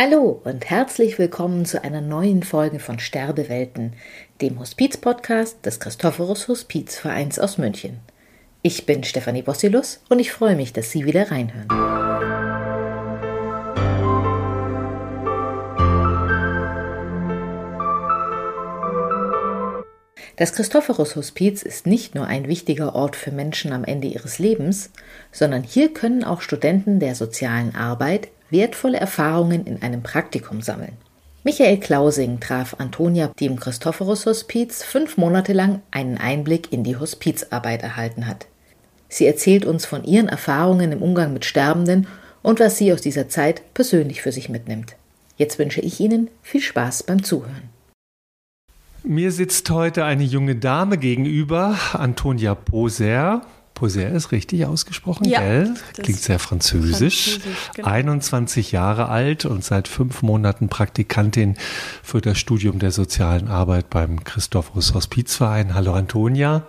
Hallo und herzlich willkommen zu einer neuen Folge von Sterbewelten, dem Hospiz-Podcast des Christophorus Hospizvereins aus München. Ich bin Stefanie Bossilus und ich freue mich, dass Sie wieder reinhören. Das Christophorus Hospiz ist nicht nur ein wichtiger Ort für Menschen am Ende ihres Lebens, sondern hier können auch Studenten der sozialen Arbeit wertvolle Erfahrungen in einem Praktikum sammeln. Michael Klausing traf Antonia, die im Christophorus Hospiz fünf Monate lang einen Einblick in die Hospizarbeit erhalten hat. Sie erzählt uns von ihren Erfahrungen im Umgang mit Sterbenden und was sie aus dieser Zeit persönlich für sich mitnimmt. Jetzt wünsche ich Ihnen viel Spaß beim Zuhören. Mir sitzt heute eine junge Dame gegenüber, Antonia Poser. Poser ist richtig ausgesprochen, ja, gell? Klingt sehr französisch. französisch genau. 21 Jahre alt und seit fünf Monaten Praktikantin für das Studium der sozialen Arbeit beim Christophorus Hospizverein. Hallo Antonia.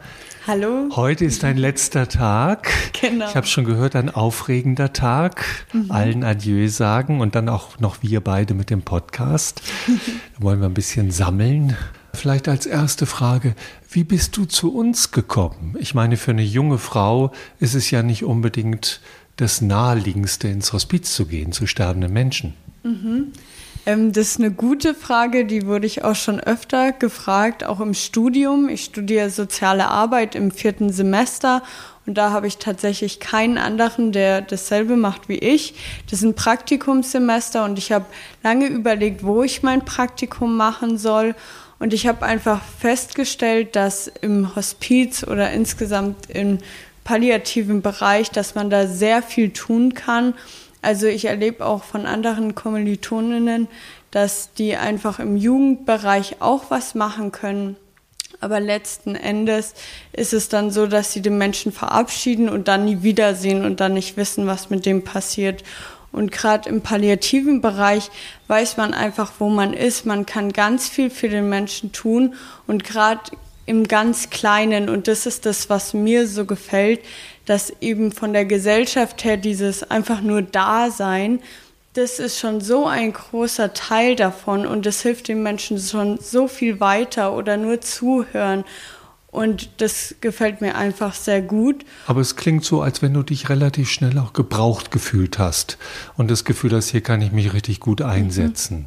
Hallo. Heute ist dein letzter Tag. Genau. Ich habe schon gehört, ein aufregender Tag. Mhm. Allen Adieu sagen und dann auch noch wir beide mit dem Podcast. da wollen wir ein bisschen sammeln. Vielleicht als erste Frage, wie bist du zu uns gekommen? Ich meine, für eine junge Frau ist es ja nicht unbedingt das Naheliegendste, ins Hospiz zu gehen, zu sterbenden Menschen. Mhm. Ähm, das ist eine gute Frage, die wurde ich auch schon öfter gefragt, auch im Studium. Ich studiere soziale Arbeit im vierten Semester und da habe ich tatsächlich keinen anderen, der dasselbe macht wie ich. Das ist ein Praktikumssemester und ich habe lange überlegt, wo ich mein Praktikum machen soll. Und ich habe einfach festgestellt, dass im Hospiz oder insgesamt im palliativen Bereich, dass man da sehr viel tun kann. Also ich erlebe auch von anderen Kommilitoninnen, dass die einfach im Jugendbereich auch was machen können. Aber letzten Endes ist es dann so, dass sie den Menschen verabschieden und dann nie wiedersehen und dann nicht wissen, was mit dem passiert. Und gerade im palliativen Bereich weiß man einfach, wo man ist. Man kann ganz viel für den Menschen tun und gerade im ganz Kleinen. Und das ist das, was mir so gefällt, dass eben von der Gesellschaft her dieses einfach nur Dasein, das ist schon so ein großer Teil davon und das hilft den Menschen schon so viel weiter oder nur zuhören. Und das gefällt mir einfach sehr gut. Aber es klingt so, als wenn du dich relativ schnell auch gebraucht gefühlt hast und das Gefühl hast, hier kann ich mich richtig gut einsetzen. Mhm.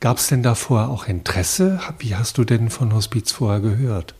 Gab es denn davor auch Interesse? Wie hast du denn von Hospiz vorher gehört?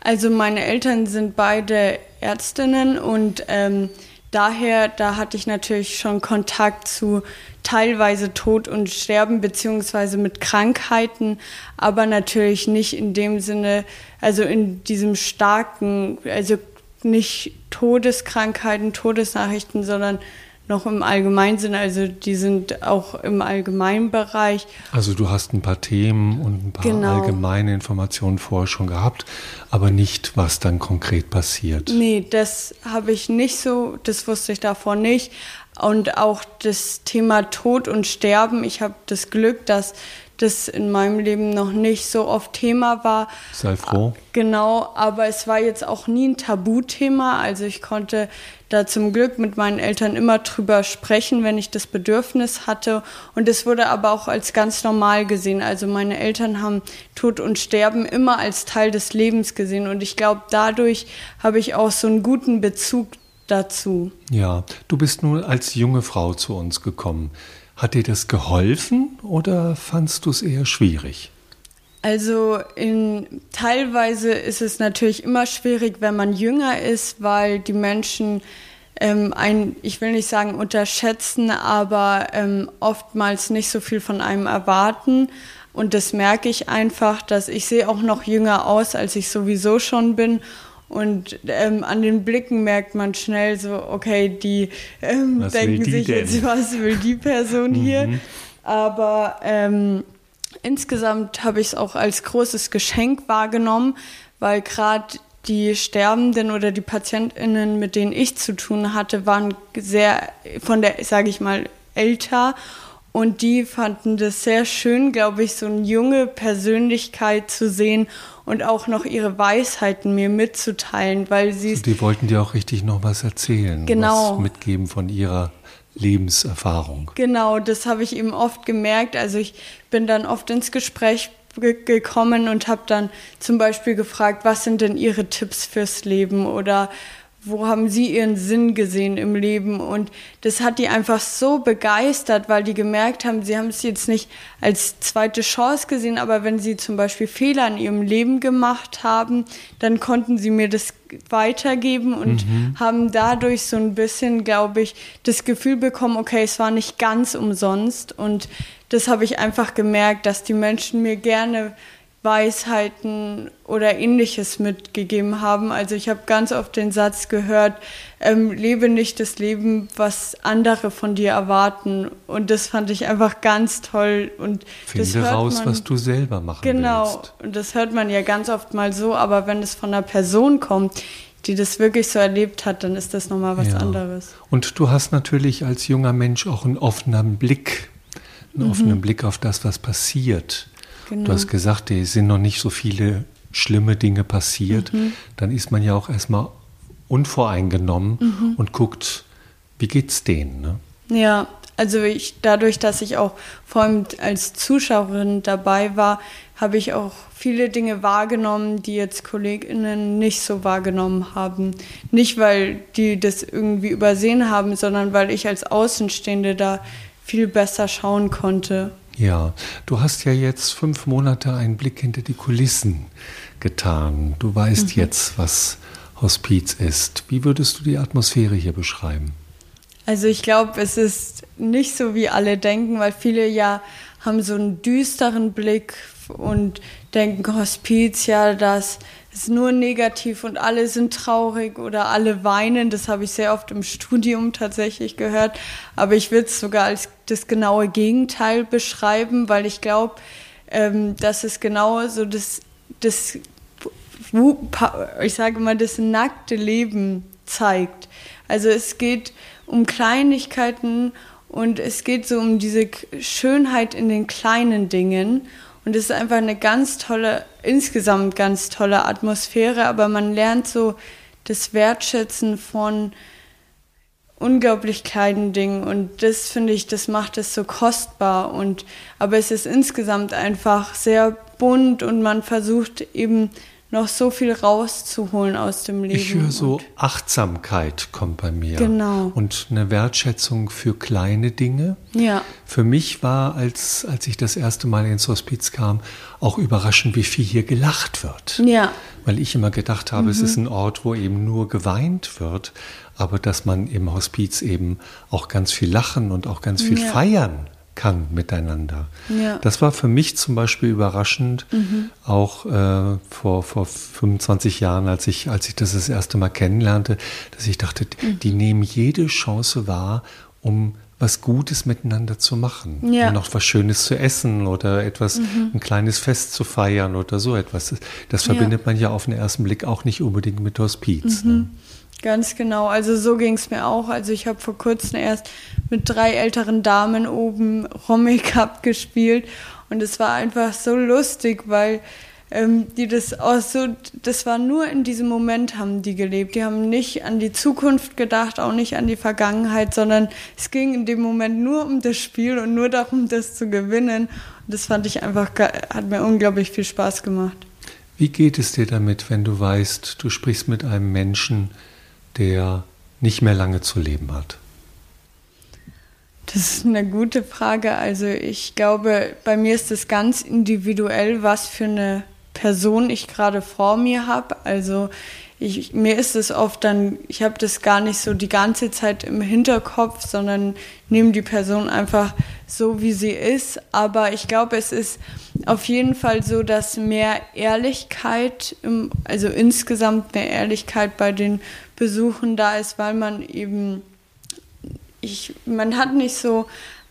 Also meine Eltern sind beide Ärztinnen und ähm, daher, da hatte ich natürlich schon Kontakt zu teilweise Tod und Sterben beziehungsweise mit Krankheiten, aber natürlich nicht in dem Sinne, also in diesem starken, also nicht Todeskrankheiten, Todesnachrichten, sondern noch im Allgemeinsinn, also die sind auch im Allgemeinbereich. Also du hast ein paar Themen und ein paar genau. allgemeine Informationen vorher schon gehabt, aber nicht, was dann konkret passiert. Nee, das habe ich nicht so, das wusste ich davor nicht. Und auch das Thema Tod und Sterben, ich habe das Glück, dass das in meinem Leben noch nicht so oft Thema war. Sei froh. Genau, aber es war jetzt auch nie ein Tabuthema. Also ich konnte da zum Glück mit meinen Eltern immer drüber sprechen, wenn ich das Bedürfnis hatte. Und es wurde aber auch als ganz normal gesehen. Also meine Eltern haben Tod und Sterben immer als Teil des Lebens gesehen. Und ich glaube, dadurch habe ich auch so einen guten Bezug dazu. Ja, du bist nun als junge Frau zu uns gekommen. Hat dir das geholfen oder fandst du es eher schwierig? Also in, teilweise ist es natürlich immer schwierig, wenn man jünger ist, weil die Menschen ähm, ein, ich will nicht sagen unterschätzen, aber ähm, oftmals nicht so viel von einem erwarten. Und das merke ich einfach, dass ich sehe auch noch jünger aus, als ich sowieso schon bin. Und ähm, an den Blicken merkt man schnell so, okay, die ähm, denken die sich denn? jetzt, was will die Person hier? Mhm. Aber ähm, insgesamt habe ich es auch als großes Geschenk wahrgenommen, weil gerade die Sterbenden oder die PatientInnen, mit denen ich zu tun hatte, waren sehr von der, sage ich mal, älter und die fanden das sehr schön, glaube ich, so eine junge Persönlichkeit zu sehen und auch noch ihre Weisheiten mir mitzuteilen, weil sie also Die wollten dir auch richtig noch was erzählen, genau. was mitgeben von ihrer Lebenserfahrung. Genau, das habe ich eben oft gemerkt. Also ich bin dann oft ins Gespräch gekommen und habe dann zum Beispiel gefragt, was sind denn Ihre Tipps fürs Leben oder wo haben Sie Ihren Sinn gesehen im Leben? Und das hat die einfach so begeistert, weil die gemerkt haben, sie haben es jetzt nicht als zweite Chance gesehen, aber wenn sie zum Beispiel Fehler in ihrem Leben gemacht haben, dann konnten sie mir das weitergeben und mhm. haben dadurch so ein bisschen, glaube ich, das Gefühl bekommen, okay, es war nicht ganz umsonst. Und das habe ich einfach gemerkt, dass die Menschen mir gerne Weisheiten oder ähnliches mitgegeben haben. Also ich habe ganz oft den Satz gehört, ähm, lebe nicht das Leben, was andere von dir erwarten. Und das fand ich einfach ganz toll. Und Finde das hört raus, man, was du selber machen genau, willst. Genau, und das hört man ja ganz oft mal so, aber wenn es von einer Person kommt, die das wirklich so erlebt hat, dann ist das nochmal was ja. anderes. Und du hast natürlich als junger Mensch auch einen offenen Blick, einen mhm. offenen Blick auf das, was passiert. Genau. Du hast gesagt, es sind noch nicht so viele schlimme Dinge passiert. Mhm. Dann ist man ja auch erstmal unvoreingenommen mhm. und guckt, wie geht's denen? Ne? Ja, also ich, dadurch, dass ich auch vor allem als Zuschauerin dabei war, habe ich auch viele Dinge wahrgenommen, die jetzt KollegInnen nicht so wahrgenommen haben. Nicht, weil die das irgendwie übersehen haben, sondern weil ich als Außenstehende da viel besser schauen konnte. Ja, du hast ja jetzt fünf Monate einen Blick hinter die Kulissen getan. Du weißt mhm. jetzt, was Hospiz ist. Wie würdest du die Atmosphäre hier beschreiben? Also ich glaube, es ist nicht so, wie alle denken, weil viele ja haben so einen düsteren Blick und denken, Hospiz, ja, das ist nur negativ und alle sind traurig oder alle weinen. Das habe ich sehr oft im Studium tatsächlich gehört. Aber ich würde es sogar als das genaue Gegenteil beschreiben, weil ich glaube, ähm, dass es genau so das, das, ich sage mal, das nackte Leben zeigt. Also es geht um Kleinigkeiten und es geht so um diese Schönheit in den kleinen Dingen. Und es ist einfach eine ganz tolle, insgesamt ganz tolle Atmosphäre, aber man lernt so das Wertschätzen von unglaublich kleinen Dingen. Und das finde ich, das macht es so kostbar. Und aber es ist insgesamt einfach sehr bunt und man versucht eben noch so viel rauszuholen aus dem Leben. Ich höre so Achtsamkeit kommt bei mir. Genau. Und eine Wertschätzung für kleine Dinge. Ja. Für mich war, als, als ich das erste Mal ins Hospiz kam, auch überraschend, wie viel hier gelacht wird. Ja. Weil ich immer gedacht habe, mhm. es ist ein Ort, wo eben nur geweint wird, aber dass man im Hospiz eben auch ganz viel lachen und auch ganz viel ja. feiern kann miteinander. Ja. Das war für mich zum Beispiel überraschend, mhm. auch äh, vor, vor 25 Jahren, als ich, als ich das das erste Mal kennenlernte, dass ich dachte, mhm. die nehmen jede Chance wahr, um was Gutes miteinander zu machen. Ja. Und noch was Schönes zu essen oder etwas, mhm. ein kleines Fest zu feiern oder so etwas. Das, verbindet ja. man ja auf den ersten Blick auch nicht unbedingt mit Hospiz. Ne? Ganz genau. Also so ging es mir auch. Also ich habe vor kurzem erst mit drei älteren Damen oben Rommel Cup gespielt und es war einfach so lustig, weil ähm, die das auch so, das war nur in diesem Moment haben die gelebt. Die haben nicht an die Zukunft gedacht, auch nicht an die Vergangenheit, sondern es ging in dem Moment nur um das Spiel und nur darum, das zu gewinnen. Und das fand ich einfach, hat mir unglaublich viel Spaß gemacht. Wie geht es dir damit, wenn du weißt, du sprichst mit einem Menschen, der nicht mehr lange zu leben hat? Das ist eine gute Frage. Also ich glaube, bei mir ist es ganz individuell, was für eine Person ich gerade vor mir habe. Also ich, mir ist es oft dann, ich habe das gar nicht so die ganze Zeit im Hinterkopf, sondern nehme die Person einfach so, wie sie ist. Aber ich glaube, es ist auf jeden Fall so, dass mehr Ehrlichkeit, im, also insgesamt mehr Ehrlichkeit bei den Besuchen da ist, weil man eben, ich, man hat nicht so,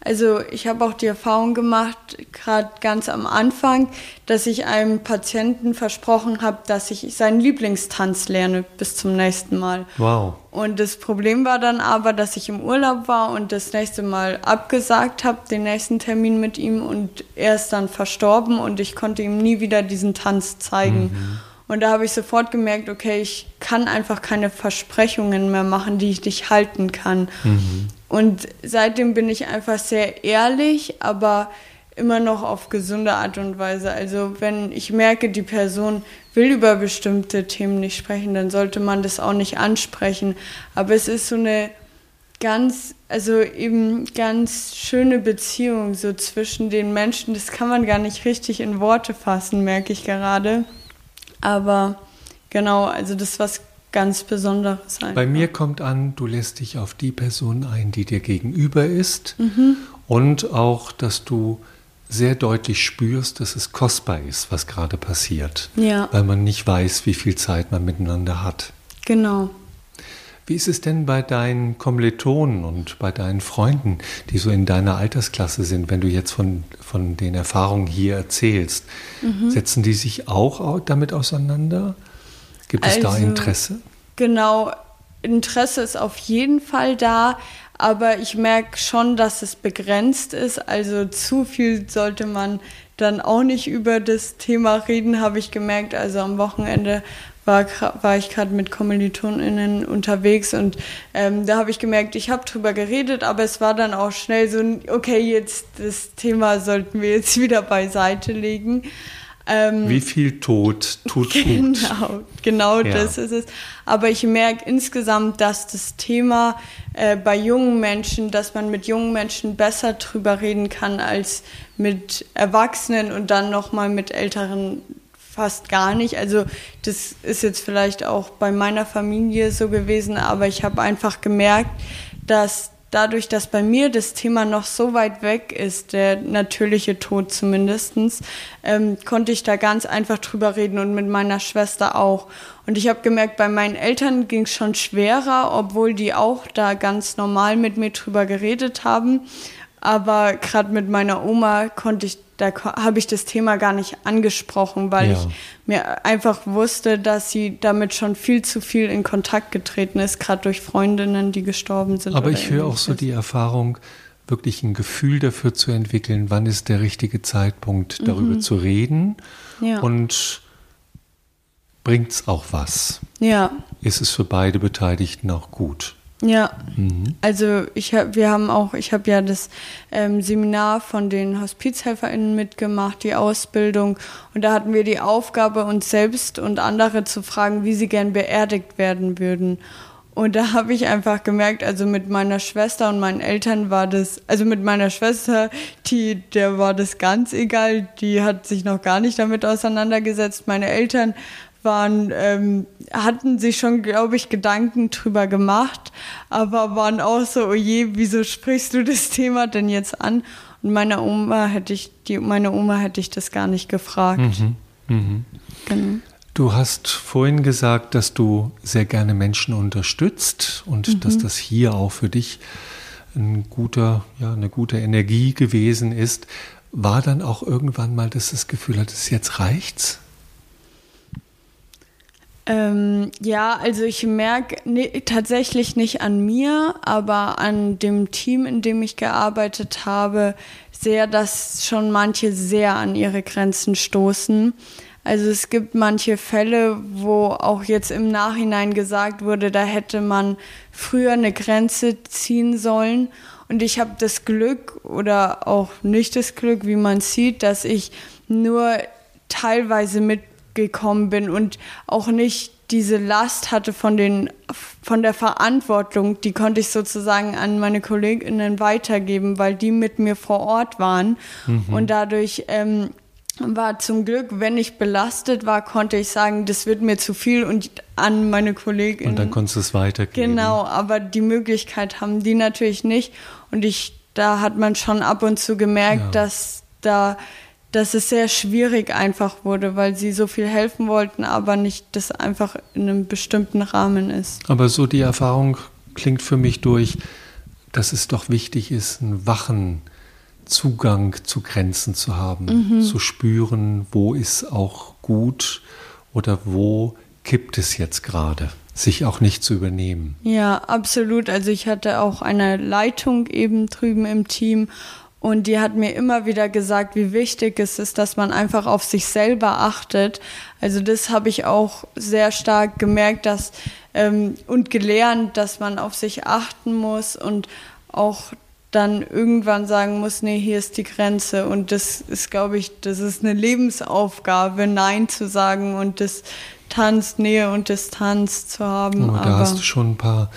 also ich habe auch die Erfahrung gemacht, gerade ganz am Anfang, dass ich einem Patienten versprochen habe, dass ich seinen Lieblingstanz lerne bis zum nächsten Mal. Wow. Und das Problem war dann aber, dass ich im Urlaub war und das nächste Mal abgesagt habe, den nächsten Termin mit ihm und er ist dann verstorben und ich konnte ihm nie wieder diesen Tanz zeigen. Mhm. Und da habe ich sofort gemerkt, okay, ich kann einfach keine Versprechungen mehr machen, die ich nicht halten kann. Mhm. Und seitdem bin ich einfach sehr ehrlich, aber immer noch auf gesunde Art und Weise. Also wenn ich merke, die Person will über bestimmte Themen nicht sprechen, dann sollte man das auch nicht ansprechen. Aber es ist so eine ganz, also eben ganz schöne Beziehung so zwischen den Menschen. Das kann man gar nicht richtig in Worte fassen, merke ich gerade. Aber genau, also das was ganz Besonderes sein. Bei mir kommt an, du lässt dich auf die Person ein, die dir gegenüber ist mhm. und auch, dass du sehr deutlich spürst, dass es kostbar ist, was gerade passiert, ja. weil man nicht weiß, wie viel Zeit man miteinander hat. Genau. Wie ist es denn bei deinen Kommilitonen und bei deinen Freunden, die so in deiner Altersklasse sind, wenn du jetzt von, von den Erfahrungen hier erzählst? Mhm. Setzen die sich auch damit auseinander? Gibt es also, da Interesse? Genau, Interesse ist auf jeden Fall da, aber ich merke schon, dass es begrenzt ist. Also zu viel sollte man dann auch nicht über das Thema reden, habe ich gemerkt. Also am Wochenende war, war ich gerade mit KommilitonInnen unterwegs und ähm, da habe ich gemerkt, ich habe drüber geredet, aber es war dann auch schnell so, okay, jetzt das Thema sollten wir jetzt wieder beiseite legen. Ähm, Wie viel Tod tut genau, gut? Genau, ja. das ist es. Aber ich merke insgesamt, dass das Thema äh, bei jungen Menschen, dass man mit jungen Menschen besser drüber reden kann als mit Erwachsenen und dann nochmal mit älteren fast gar nicht. Also das ist jetzt vielleicht auch bei meiner Familie so gewesen, aber ich habe einfach gemerkt, dass dadurch, dass bei mir das Thema noch so weit weg ist, der natürliche Tod zumindestens, ähm, konnte ich da ganz einfach drüber reden und mit meiner Schwester auch. Und ich habe gemerkt, bei meinen Eltern ging es schon schwerer, obwohl die auch da ganz normal mit mir drüber geredet haben. Aber gerade mit meiner Oma konnte ich da habe ich das Thema gar nicht angesprochen, weil ja. ich mir einfach wusste, dass sie damit schon viel zu viel in Kontakt getreten ist, gerade durch Freundinnen, die gestorben sind. Aber ich höre auch so die Erfahrung, wirklich ein Gefühl dafür zu entwickeln, wann ist der richtige Zeitpunkt, darüber mhm. zu reden ja. und bringt es auch was? Ja. Ist es für beide Beteiligten auch gut? Ja, mhm. also ich hab, wir haben auch, ich habe ja das ähm, Seminar von den HospizhelferInnen mitgemacht, die Ausbildung, und da hatten wir die Aufgabe, uns selbst und andere zu fragen, wie sie gern beerdigt werden würden. Und da habe ich einfach gemerkt, also mit meiner Schwester und meinen Eltern war das, also mit meiner Schwester, die, der war das ganz egal, die hat sich noch gar nicht damit auseinandergesetzt. Meine Eltern waren, ähm, hatten sich schon, glaube ich, Gedanken drüber gemacht, aber waren auch so, oh je, wieso sprichst du das Thema denn jetzt an? Und meine Oma hätte ich, die, meine Oma hätte ich das gar nicht gefragt. Mhm. Mhm. Genau. Du hast vorhin gesagt, dass du sehr gerne Menschen unterstützt und mhm. dass das hier auch für dich ein guter, ja, eine gute Energie gewesen ist. War dann auch irgendwann mal, dass das Gefühl hattest, jetzt reicht's? Ähm, ja, also ich merke ne, tatsächlich nicht an mir, aber an dem Team, in dem ich gearbeitet habe, sehr, dass schon manche sehr an ihre Grenzen stoßen. Also es gibt manche Fälle, wo auch jetzt im Nachhinein gesagt wurde, da hätte man früher eine Grenze ziehen sollen. Und ich habe das Glück oder auch nicht das Glück, wie man sieht, dass ich nur teilweise mit gekommen bin und auch nicht diese Last hatte von den von der Verantwortung, die konnte ich sozusagen an meine Kolleginnen weitergeben, weil die mit mir vor Ort waren mhm. und dadurch ähm, war zum Glück, wenn ich belastet war, konnte ich sagen, das wird mir zu viel und an meine Kolleginnen. Und dann konntest du es weitergeben. Genau, aber die Möglichkeit haben die natürlich nicht und ich da hat man schon ab und zu gemerkt, ja. dass da dass es sehr schwierig einfach wurde, weil sie so viel helfen wollten, aber nicht das einfach in einem bestimmten Rahmen ist. Aber so die Erfahrung klingt für mich durch, dass es doch wichtig ist, einen wachen Zugang zu Grenzen zu haben, mhm. zu spüren, wo ist auch gut oder wo kippt es jetzt gerade sich auch nicht zu übernehmen. Ja, absolut. Also ich hatte auch eine Leitung eben drüben im Team und die hat mir immer wieder gesagt, wie wichtig es ist, dass man einfach auf sich selber achtet. Also das habe ich auch sehr stark gemerkt, dass ähm, und gelernt, dass man auf sich achten muss und auch dann irgendwann sagen muss, nee, hier ist die Grenze. Und das ist, glaube ich, das ist eine Lebensaufgabe, Nein zu sagen und das Tanz, Nähe und Distanz zu haben. Oh, da Aber hast du schon ein paar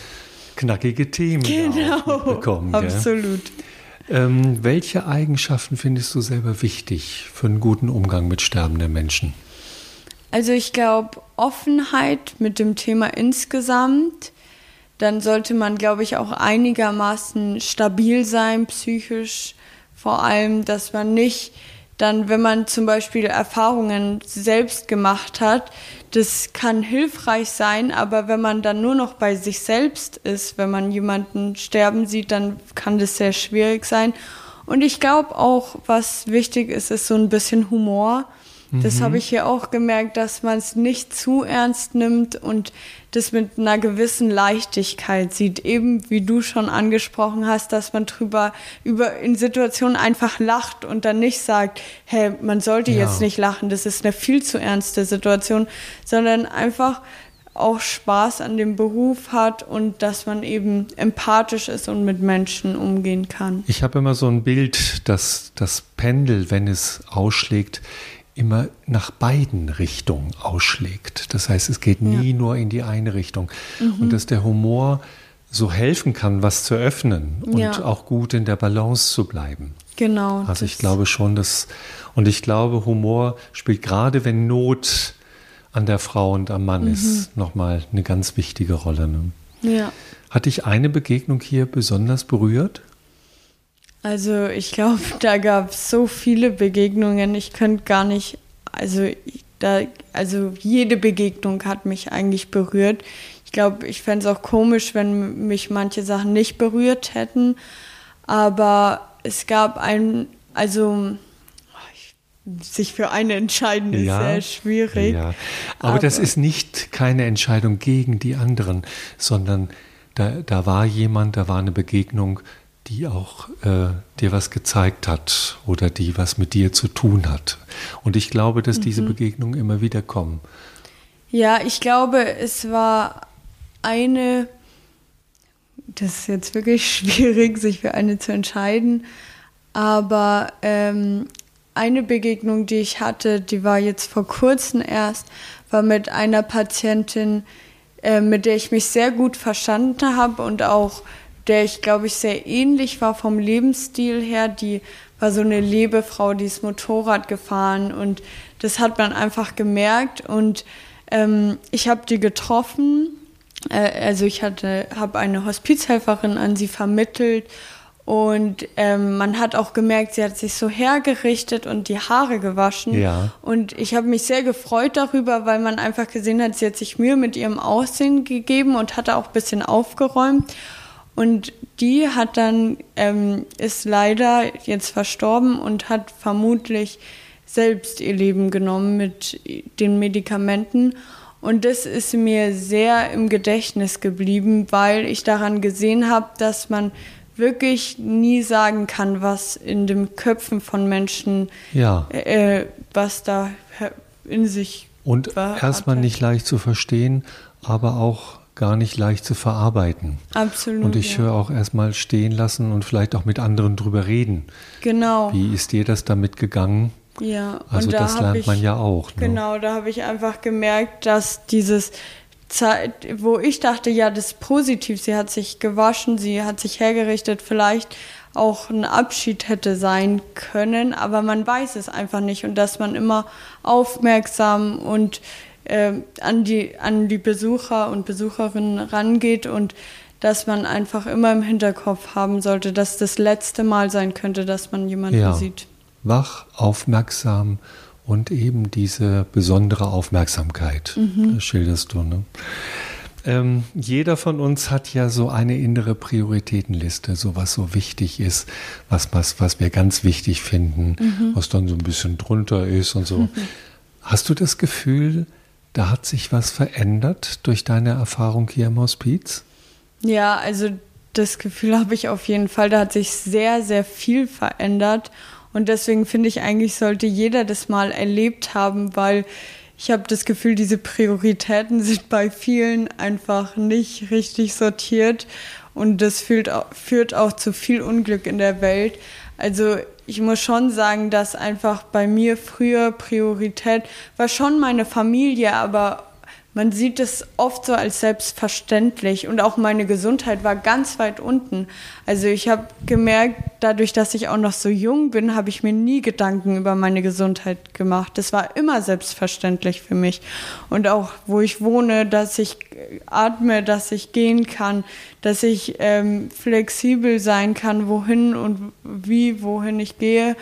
knackige Themen genau, bekommen. Absolut. Ähm, welche Eigenschaften findest du selber wichtig für einen guten Umgang mit sterbenden Menschen? Also ich glaube, Offenheit mit dem Thema insgesamt, dann sollte man, glaube ich, auch einigermaßen stabil sein, psychisch vor allem, dass man nicht dann, wenn man zum Beispiel Erfahrungen selbst gemacht hat, das kann hilfreich sein, aber wenn man dann nur noch bei sich selbst ist, wenn man jemanden sterben sieht, dann kann das sehr schwierig sein. Und ich glaube auch, was wichtig ist, ist so ein bisschen Humor. Das mhm. habe ich hier auch gemerkt, dass man es nicht zu ernst nimmt und das mit einer gewissen Leichtigkeit sieht. Eben wie du schon angesprochen hast, dass man drüber über in Situationen einfach lacht und dann nicht sagt, hey, man sollte ja. jetzt nicht lachen, das ist eine viel zu ernste Situation, sondern einfach auch Spaß an dem Beruf hat und dass man eben empathisch ist und mit Menschen umgehen kann. Ich habe immer so ein Bild, dass das Pendel, wenn es ausschlägt, immer nach beiden Richtungen ausschlägt. Das heißt, es geht nie ja. nur in die eine Richtung. Mhm. Und dass der Humor so helfen kann, was zu öffnen und ja. auch gut in der Balance zu bleiben. Genau. Also ich glaube schon, dass, und ich glaube, Humor spielt gerade, wenn Not an der Frau und am Mann mhm. ist, nochmal eine ganz wichtige Rolle. Ne? Ja. Hat dich eine Begegnung hier besonders berührt? Also ich glaube, da gab es so viele Begegnungen. Ich könnte gar nicht, also da, also jede Begegnung hat mich eigentlich berührt. Ich glaube, ich fände es auch komisch, wenn mich manche Sachen nicht berührt hätten. Aber es gab ein, also sich für eine entscheiden ist ja, sehr schwierig. Ja. Aber, Aber, das ist nicht keine Entscheidung gegen die anderen, sondern da, da war jemand, da war eine Begegnung, die auch äh, dir was gezeigt hat oder die was mit dir zu tun hat. Und ich glaube, dass mhm. diese Begegnungen immer wieder kommen. Ja, ich glaube, es war eine, das ist jetzt wirklich schwierig, sich für eine zu entscheiden, aber ähm, eine Begegnung, die ich hatte, die war jetzt vor kurzem erst, war mit einer Patientin, äh, mit der ich mich sehr gut verstanden habe und auch der ich, glaube ich, sehr ähnlich war vom Lebensstil her. Die war so eine Lebefrau, die ist Motorrad gefahren und das hat man einfach gemerkt. Und ähm, ich habe die getroffen. Äh, also ich hatte, habe eine Hospizhelferin an sie vermittelt und ähm, man hat auch gemerkt, sie hat sich so hergerichtet und die Haare gewaschen. Ja. Und ich habe mich sehr gefreut darüber, weil man einfach gesehen hat, sie hat sich Mühe mit ihrem Aussehen gegeben und hatte auch ein bisschen aufgeräumt. Und die hat dann, ähm, ist leider jetzt verstorben und hat vermutlich selbst ihr Leben genommen mit den Medikamenten. Und das ist mir sehr im Gedächtnis geblieben, weil ich daran gesehen habe, dass man wirklich nie sagen kann, was in den Köpfen von Menschen, ja. äh, was da in sich und erstmal nicht leicht zu verstehen, aber auch gar nicht leicht zu verarbeiten. Absolut. Und ich ja. höre auch erstmal stehen lassen und vielleicht auch mit anderen drüber reden. Genau. Wie ist dir das damit gegangen? Ja, also da das lernt ich, man ja auch. Ne? Genau, da habe ich einfach gemerkt, dass dieses Zeit, wo ich dachte, ja, das ist positiv, sie hat sich gewaschen, sie hat sich hergerichtet, vielleicht auch ein Abschied hätte sein können, aber man weiß es einfach nicht und dass man immer aufmerksam und äh, an, die, an die Besucher und Besucherinnen rangeht und dass man einfach immer im Hinterkopf haben sollte, dass das letzte Mal sein könnte, dass man jemanden ja. sieht. Wach, aufmerksam und eben diese besondere Aufmerksamkeit, mhm. das schilderst du. Ne? Ähm, jeder von uns hat ja so eine innere Prioritätenliste, so was so wichtig ist, was, was, was wir ganz wichtig finden, mhm. was dann so ein bisschen drunter ist und so. Mhm. Hast du das Gefühl, da hat sich was verändert durch deine Erfahrung hier im Hospiz? Ja, also das Gefühl habe ich auf jeden Fall. Da hat sich sehr, sehr viel verändert. Und deswegen finde ich eigentlich, sollte jeder das mal erlebt haben, weil ich habe das Gefühl, diese Prioritäten sind bei vielen einfach nicht richtig sortiert. und das führt, auch zu viel Unglück in der Welt. Also ich muss schon sagen, dass einfach bei mir früher Priorität war schon meine Familie, aber man sieht es oft so als selbstverständlich und auch meine Gesundheit war ganz weit unten. Also ich habe gemerkt, dadurch, dass ich auch noch so jung bin, habe ich mir nie Gedanken über meine Gesundheit gemacht. Das war immer selbstverständlich für mich. Und auch wo ich wohne, dass ich atme, dass ich gehen kann, dass ich ähm, flexibel sein kann, wohin und wie, wohin ich gehe.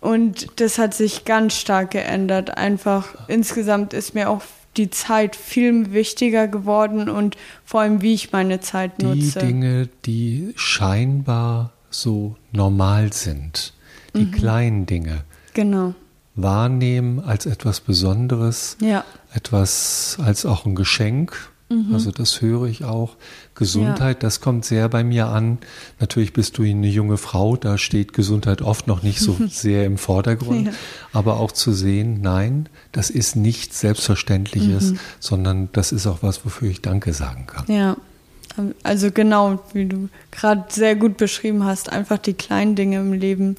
Und das hat sich ganz stark geändert. Einfach insgesamt ist mir auch die Zeit viel wichtiger geworden und vor allem, wie ich meine Zeit nutze. Die Dinge, die scheinbar so normal sind, die mhm. kleinen Dinge. Genau. Wahrnehmen als etwas Besonderes, ja. etwas als auch ein Geschenk Mhm. Also das höre ich auch. Gesundheit, ja. das kommt sehr bei mir an. Natürlich bist du eine junge Frau, da steht Gesundheit oft noch nicht so sehr im Vordergrund. Ja. Aber auch zu sehen, nein, das ist nichts Selbstverständliches, mhm. sondern das ist auch was, wofür ich Danke sagen kann. Ja. Also genau, wie du gerade sehr gut beschrieben hast, einfach die kleinen Dinge im Leben.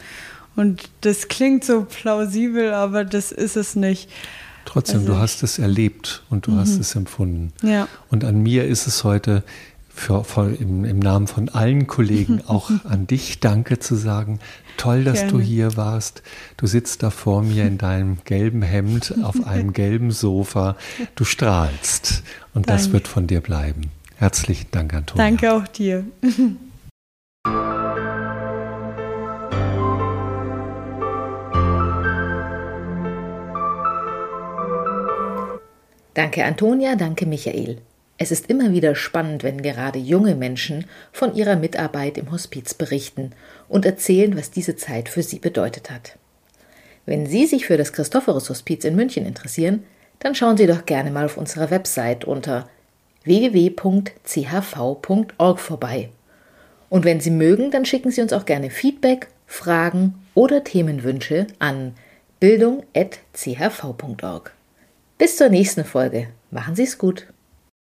Und das klingt so plausibel, aber das ist es nicht. Trotzdem, also, du hast es erlebt und du mhm. hast es empfunden. Ja. Und an mir ist es heute für, für im, im, Namen von allen Kollegen auch an dich Danke zu sagen. Toll, dass Gerne. du hier warst. Du sitzt da vor mir in deinem gelben Hemd auf einem gelben Sofa. Du strahlst und Danke. das wird von dir bleiben. Herzlichen Dank, Antonia. Danke auch dir. Danke Antonia, danke Michael. Es ist immer wieder spannend, wenn gerade junge Menschen von ihrer Mitarbeit im Hospiz berichten und erzählen, was diese Zeit für sie bedeutet hat. Wenn Sie sich für das Christophorus Hospiz in München interessieren, dann schauen Sie doch gerne mal auf unserer Website unter www.chv.org vorbei. Und wenn Sie mögen, dann schicken Sie uns auch gerne Feedback, Fragen oder Themenwünsche an bildung.chv.org. Bis zur nächsten Folge. Machen Sie es gut.